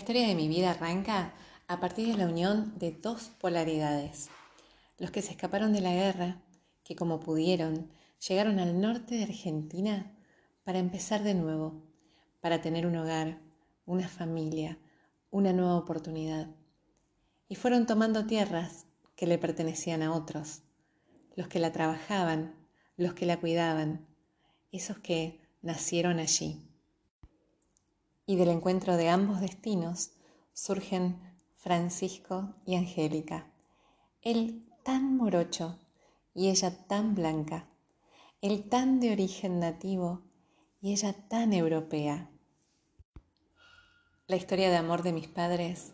historia de mi vida arranca a partir de la unión de dos polaridades. Los que se escaparon de la guerra, que como pudieron, llegaron al norte de Argentina para empezar de nuevo, para tener un hogar, una familia, una nueva oportunidad. Y fueron tomando tierras que le pertenecían a otros, los que la trabajaban, los que la cuidaban, esos que nacieron allí. Y del encuentro de ambos destinos surgen Francisco y Angélica, él tan morocho y ella tan blanca, él tan de origen nativo y ella tan europea. La historia de amor de mis padres,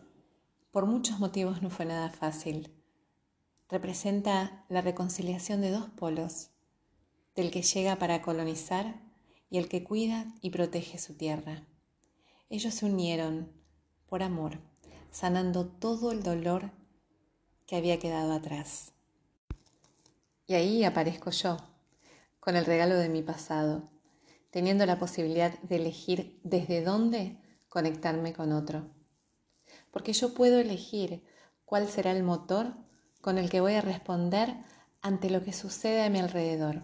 por muchos motivos, no fue nada fácil. Representa la reconciliación de dos polos, del que llega para colonizar y el que cuida y protege su tierra. Ellos se unieron por amor, sanando todo el dolor que había quedado atrás. Y ahí aparezco yo, con el regalo de mi pasado, teniendo la posibilidad de elegir desde dónde conectarme con otro. Porque yo puedo elegir cuál será el motor con el que voy a responder ante lo que sucede a mi alrededor.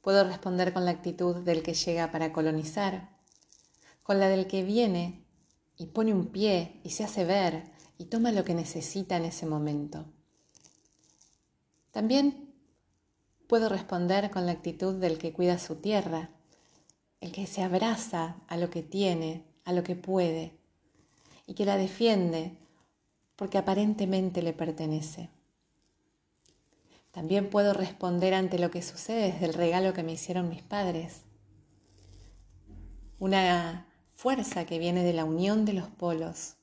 Puedo responder con la actitud del que llega para colonizar, con la del que viene y pone un pie y se hace ver y toma lo que necesita en ese momento. También puedo responder con la actitud del que cuida su tierra, el que se abraza a lo que tiene, a lo que puede, y que la defiende porque aparentemente le pertenece. También puedo responder ante lo que sucede desde el regalo que me hicieron mis padres. Una fuerza que viene de la unión de los polos,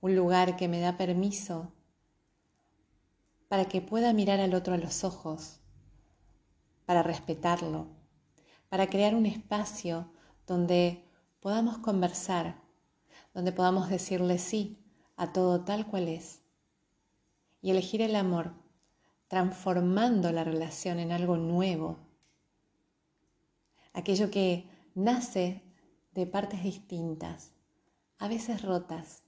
un lugar que me da permiso para que pueda mirar al otro a los ojos, para respetarlo, para crear un espacio donde podamos conversar, donde podamos decirle sí a todo tal cual es y elegir el amor transformando la relación en algo nuevo, aquello que nace de partes distintas, a veces rotas.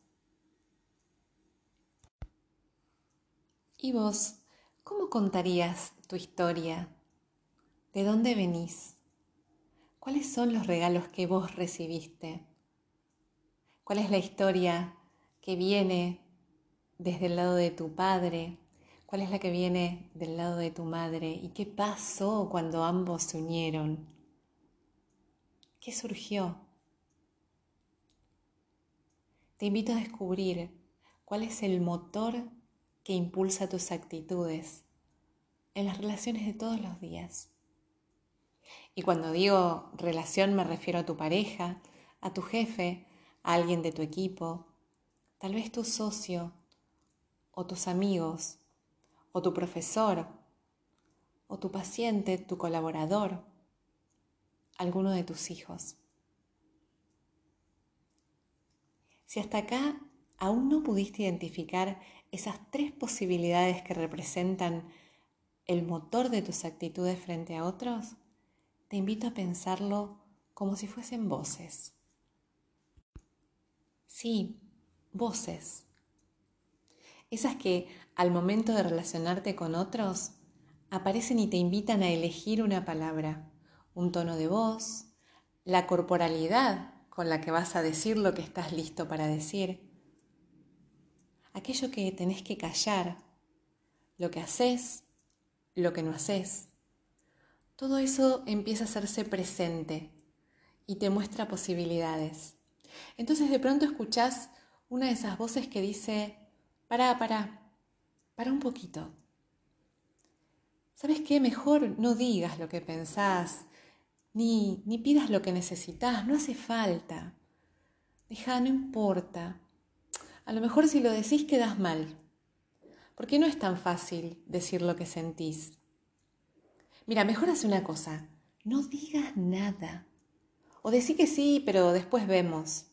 ¿Y vos, cómo contarías tu historia? ¿De dónde venís? ¿Cuáles son los regalos que vos recibiste? ¿Cuál es la historia que viene desde el lado de tu padre ¿Cuál es la que viene del lado de tu madre? ¿Y qué pasó cuando ambos se unieron? ¿Qué surgió? Te invito a descubrir cuál es el motor que impulsa tus actitudes en las relaciones de todos los días. Y cuando digo relación me refiero a tu pareja, a tu jefe, a alguien de tu equipo, tal vez tu socio o tus amigos o tu profesor, o tu paciente, tu colaborador, alguno de tus hijos. Si hasta acá aún no pudiste identificar esas tres posibilidades que representan el motor de tus actitudes frente a otros, te invito a pensarlo como si fuesen voces. Sí, voces. Esas que al momento de relacionarte con otros aparecen y te invitan a elegir una palabra, un tono de voz, la corporalidad con la que vas a decir lo que estás listo para decir, aquello que tenés que callar, lo que haces, lo que no haces. Todo eso empieza a hacerse presente y te muestra posibilidades. Entonces de pronto escuchás una de esas voces que dice, Pará, pará, para un poquito. ¿Sabes qué? Mejor no digas lo que pensás, ni, ni pidas lo que necesitas, no hace falta. Deja, no importa. A lo mejor si lo decís quedas mal, porque no es tan fácil decir lo que sentís. Mira, mejor hace una cosa, no digas nada. O decí que sí, pero después vemos.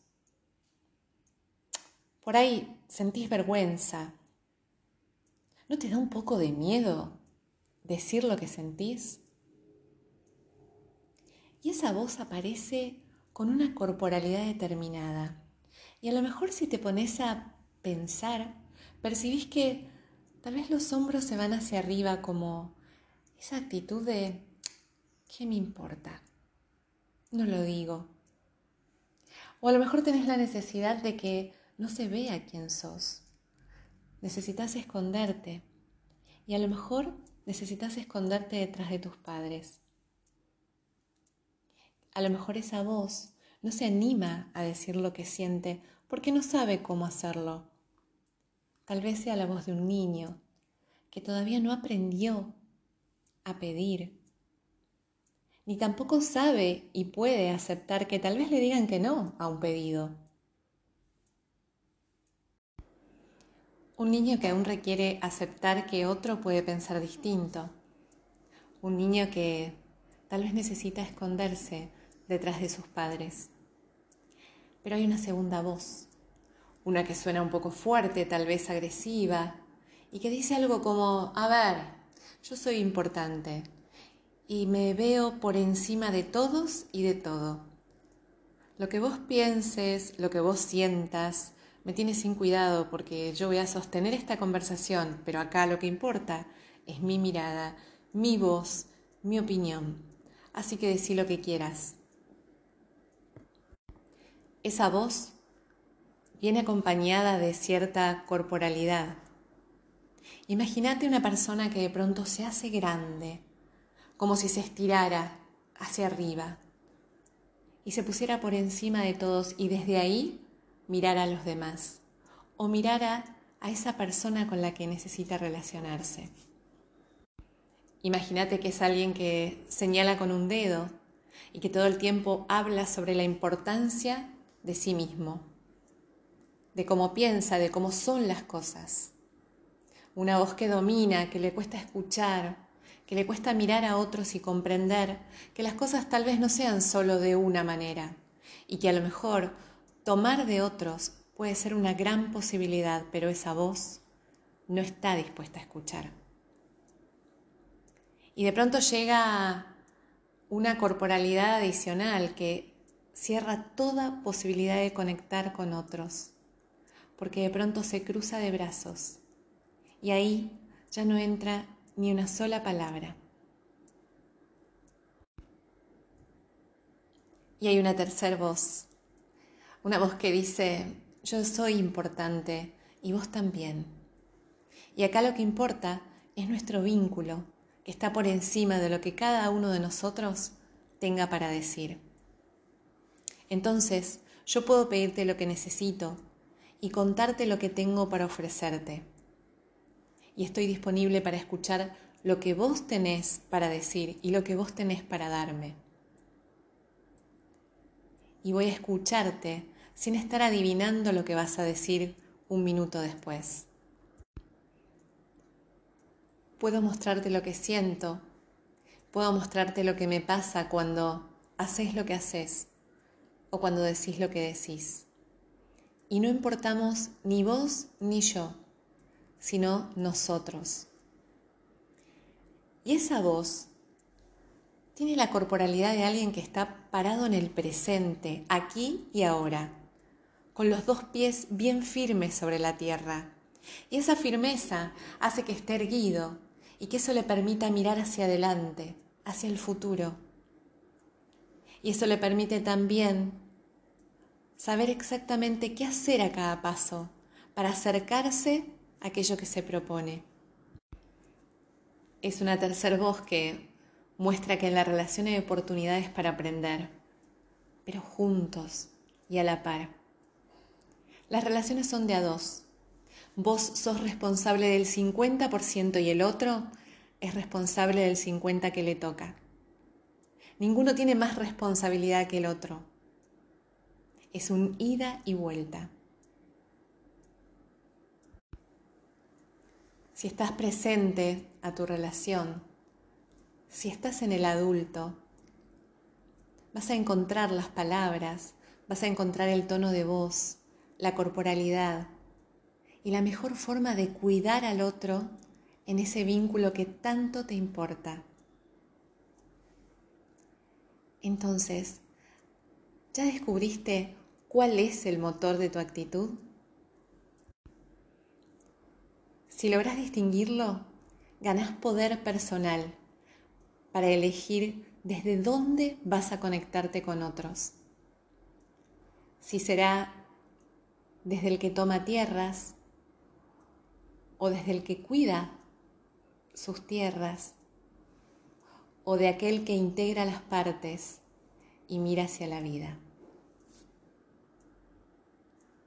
Por ahí sentís vergüenza. ¿No te da un poco de miedo decir lo que sentís? Y esa voz aparece con una corporalidad determinada, Y a lo mejor si te pones a pensar, percibís que tal vez los hombros se van hacia arriba como esa actitud de, ¿qué me importa? No lo digo. O a lo mejor tenés la necesidad de que no se vea quién sos. Necesitas esconderte. Y a lo mejor necesitas esconderte detrás de tus padres. A lo mejor esa voz no se anima a decir lo que siente porque no sabe cómo hacerlo. Tal vez sea la voz de un niño que todavía no aprendió a pedir, ni tampoco sabe y puede aceptar que tal vez le digan que no a un pedido. Un niño que aún requiere aceptar que otro puede pensar distinto. Un niño que tal vez necesita esconderse detrás de sus padres. Pero hay una segunda voz, una que suena un poco fuerte, tal vez agresiva, y que dice algo como, a ver, yo soy importante y me veo por encima de todos y de todo. Lo que vos pienses, lo que vos sientas, me tiene sin cuidado porque yo voy a sostener esta conversación, pero acá lo que importa es mi mirada, mi voz, mi opinión. Así que decí lo que quieras. Esa voz viene acompañada de cierta corporalidad. Imagínate una persona que de pronto se hace grande, como si se estirara hacia arriba y se pusiera por encima de todos y desde ahí mirara a los demás o mirara a esa persona con la que necesita relacionarse. Imagínate que es alguien que señala con un dedo y que todo el tiempo habla sobre la importancia de sí mismo, de cómo piensa, de cómo son las cosas. Una voz que domina, que le cuesta escuchar, que le cuesta mirar a otros y comprender que las cosas tal vez no sean solo de una manera y que a lo mejor tomar de otros puede ser una gran posibilidad, pero esa voz no está dispuesta a escuchar. Y de pronto llega una corporalidad adicional que cierra toda posibilidad de conectar con otros, porque de pronto se cruza de brazos y ahí ya no entra ni una sola palabra. Y hay una tercera voz, una voz que dice, yo soy importante y vos también. Y acá lo que importa es nuestro vínculo, que está por encima de lo que cada uno de nosotros tenga para decir. Entonces, yo puedo pedirte lo que necesito y contarte lo que tengo para ofrecerte. Y estoy disponible para escuchar lo que vos tenés para decir y lo que vos tenés para darme. Y voy a escucharte sin estar adivinando lo que vas a decir un minuto después. Puedo mostrarte lo que siento, puedo mostrarte lo que me pasa cuando haces lo que haces o cuando decís lo que decís. Y no importamos ni vos ni yo, sino nosotros. Y esa voz tiene la corporalidad de alguien que está parado en el presente, aquí y ahora, con los dos pies bien firmes sobre la tierra. Y esa firmeza hace que esté erguido y que eso le permita mirar hacia adelante, hacia el futuro. Y eso le permite también saber exactamente qué hacer a cada paso para acercarse a aquello que se propone. Es una tercera voz que muestra que en la relación hay oportunidades para aprender, pero juntos y a la par. Las relaciones son de a dos. Vos sos responsable del 50% y el otro es responsable del 50% que le toca. Ninguno tiene más responsabilidad que el otro es un ida y vuelta. Si estás presente a tu relación, si estás en el adulto, vas a encontrar las palabras, vas a encontrar el tono de voz, la corporalidad y la mejor forma de cuidar al otro en ese vínculo que tanto te importa. Entonces, ¿ya descubriste cuál es el motor de tu actitud? Si logras distinguirlo, ganas poder personal para elegir desde dónde vas a conectarte con otros. Si será desde el que toma tierras o desde el que cuida sus tierras o de aquel que integra las partes y mira hacia la vida.